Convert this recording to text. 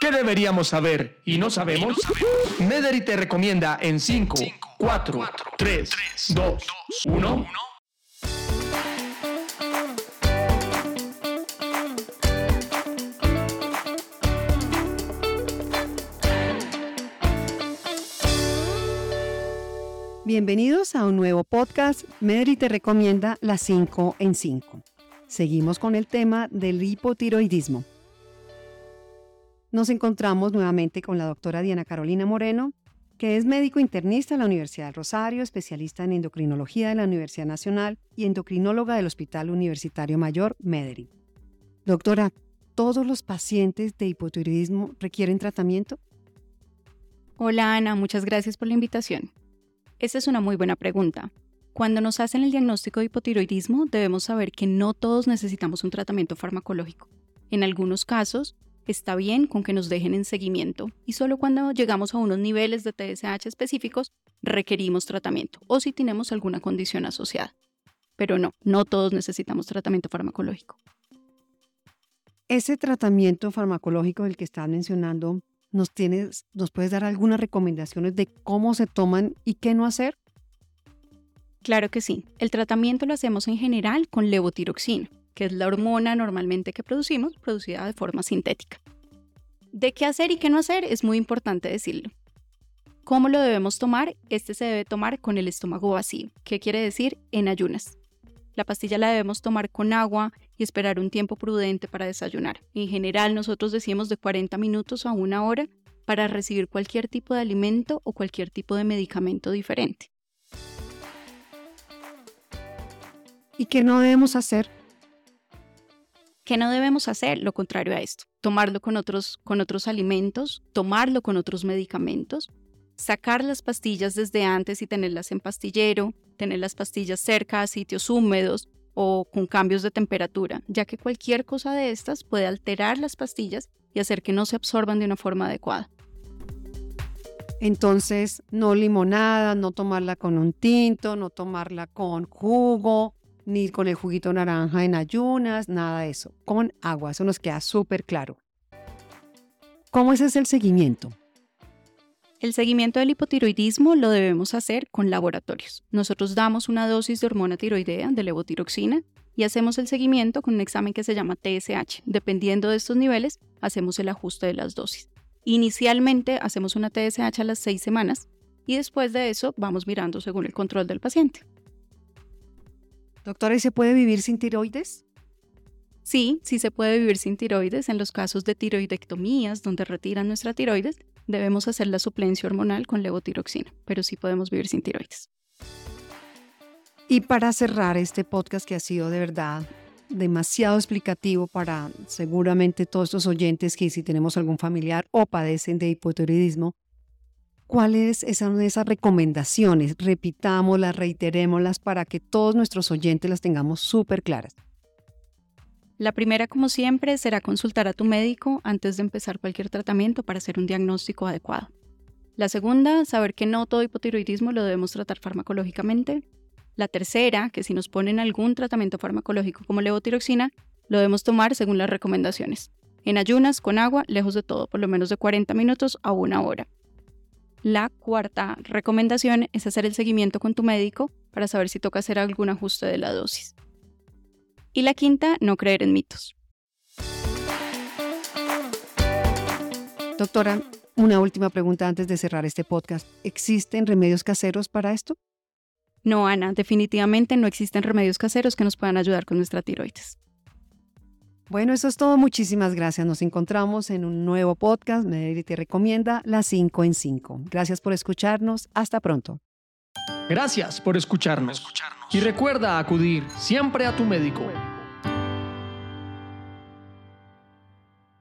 ¿Qué deberíamos saber y no sabemos? Mederi te recomienda en 5, 4, 3, 2, 1. Bienvenidos a un nuevo podcast. Medri te recomienda las 5 en 5. Seguimos con el tema del hipotiroidismo. Nos encontramos nuevamente con la doctora Diana Carolina Moreno, que es médico internista de la Universidad del Rosario, especialista en endocrinología de la Universidad Nacional y endocrinóloga del Hospital Universitario Mayor Mederi. Doctora, ¿todos los pacientes de hipotiroidismo requieren tratamiento? Hola Ana, muchas gracias por la invitación. Esa es una muy buena pregunta. Cuando nos hacen el diagnóstico de hipotiroidismo, debemos saber que no todos necesitamos un tratamiento farmacológico. En algunos casos, está bien con que nos dejen en seguimiento y solo cuando llegamos a unos niveles de TSH específicos requerimos tratamiento o si tenemos alguna condición asociada. Pero no, no todos necesitamos tratamiento farmacológico. Ese tratamiento farmacológico del que estás mencionando, ¿nos, tienes, ¿nos puedes dar algunas recomendaciones de cómo se toman y qué no hacer? Claro que sí. El tratamiento lo hacemos en general con levotiroxina que es la hormona normalmente que producimos, producida de forma sintética. De qué hacer y qué no hacer es muy importante decirlo. ¿Cómo lo debemos tomar? Este se debe tomar con el estómago vacío. ¿Qué quiere decir? En ayunas. La pastilla la debemos tomar con agua y esperar un tiempo prudente para desayunar. En general nosotros decimos de 40 minutos a una hora para recibir cualquier tipo de alimento o cualquier tipo de medicamento diferente. ¿Y qué no debemos hacer? ¿Qué no debemos hacer? Lo contrario a esto, tomarlo con otros, con otros alimentos, tomarlo con otros medicamentos, sacar las pastillas desde antes y tenerlas en pastillero, tener las pastillas cerca a sitios húmedos o con cambios de temperatura, ya que cualquier cosa de estas puede alterar las pastillas y hacer que no se absorban de una forma adecuada. Entonces, no limonada, no tomarla con un tinto, no tomarla con jugo, ni con el juguito naranja en ayunas, nada de eso. Con agua, eso nos queda súper claro. ¿Cómo es el seguimiento? El seguimiento del hipotiroidismo lo debemos hacer con laboratorios. Nosotros damos una dosis de hormona tiroidea, de levotiroxina, y hacemos el seguimiento con un examen que se llama TSH. Dependiendo de estos niveles, hacemos el ajuste de las dosis. Inicialmente hacemos una TSH a las seis semanas y después de eso vamos mirando según el control del paciente. Doctora, ¿y se puede vivir sin tiroides? Sí, sí se puede vivir sin tiroides. En los casos de tiroidectomías, donde retiran nuestra tiroides, debemos hacer la suplencia hormonal con levotiroxina, pero sí podemos vivir sin tiroides. Y para cerrar este podcast que ha sido de verdad demasiado explicativo para seguramente todos estos oyentes que si tenemos algún familiar o padecen de hipotiroidismo, ¿Cuáles son esas recomendaciones? Repitámoslas, reiterémoslas para que todos nuestros oyentes las tengamos súper claras. La primera, como siempre, será consultar a tu médico antes de empezar cualquier tratamiento para hacer un diagnóstico adecuado. La segunda, saber que no todo hipotiroidismo lo debemos tratar farmacológicamente. La tercera, que si nos ponen algún tratamiento farmacológico como levotiroxina, lo debemos tomar según las recomendaciones. En ayunas, con agua, lejos de todo, por lo menos de 40 minutos a una hora. La cuarta recomendación es hacer el seguimiento con tu médico para saber si toca hacer algún ajuste de la dosis. Y la quinta, no creer en mitos. Doctora, una última pregunta antes de cerrar este podcast. ¿Existen remedios caseros para esto? No, Ana, definitivamente no existen remedios caseros que nos puedan ayudar con nuestra tiroides. Bueno, eso es todo. Muchísimas gracias. Nos encontramos en un nuevo podcast. Medellín te recomienda las 5 en 5. Gracias por escucharnos. Hasta pronto. Gracias por escucharnos. Y recuerda acudir siempre a tu médico.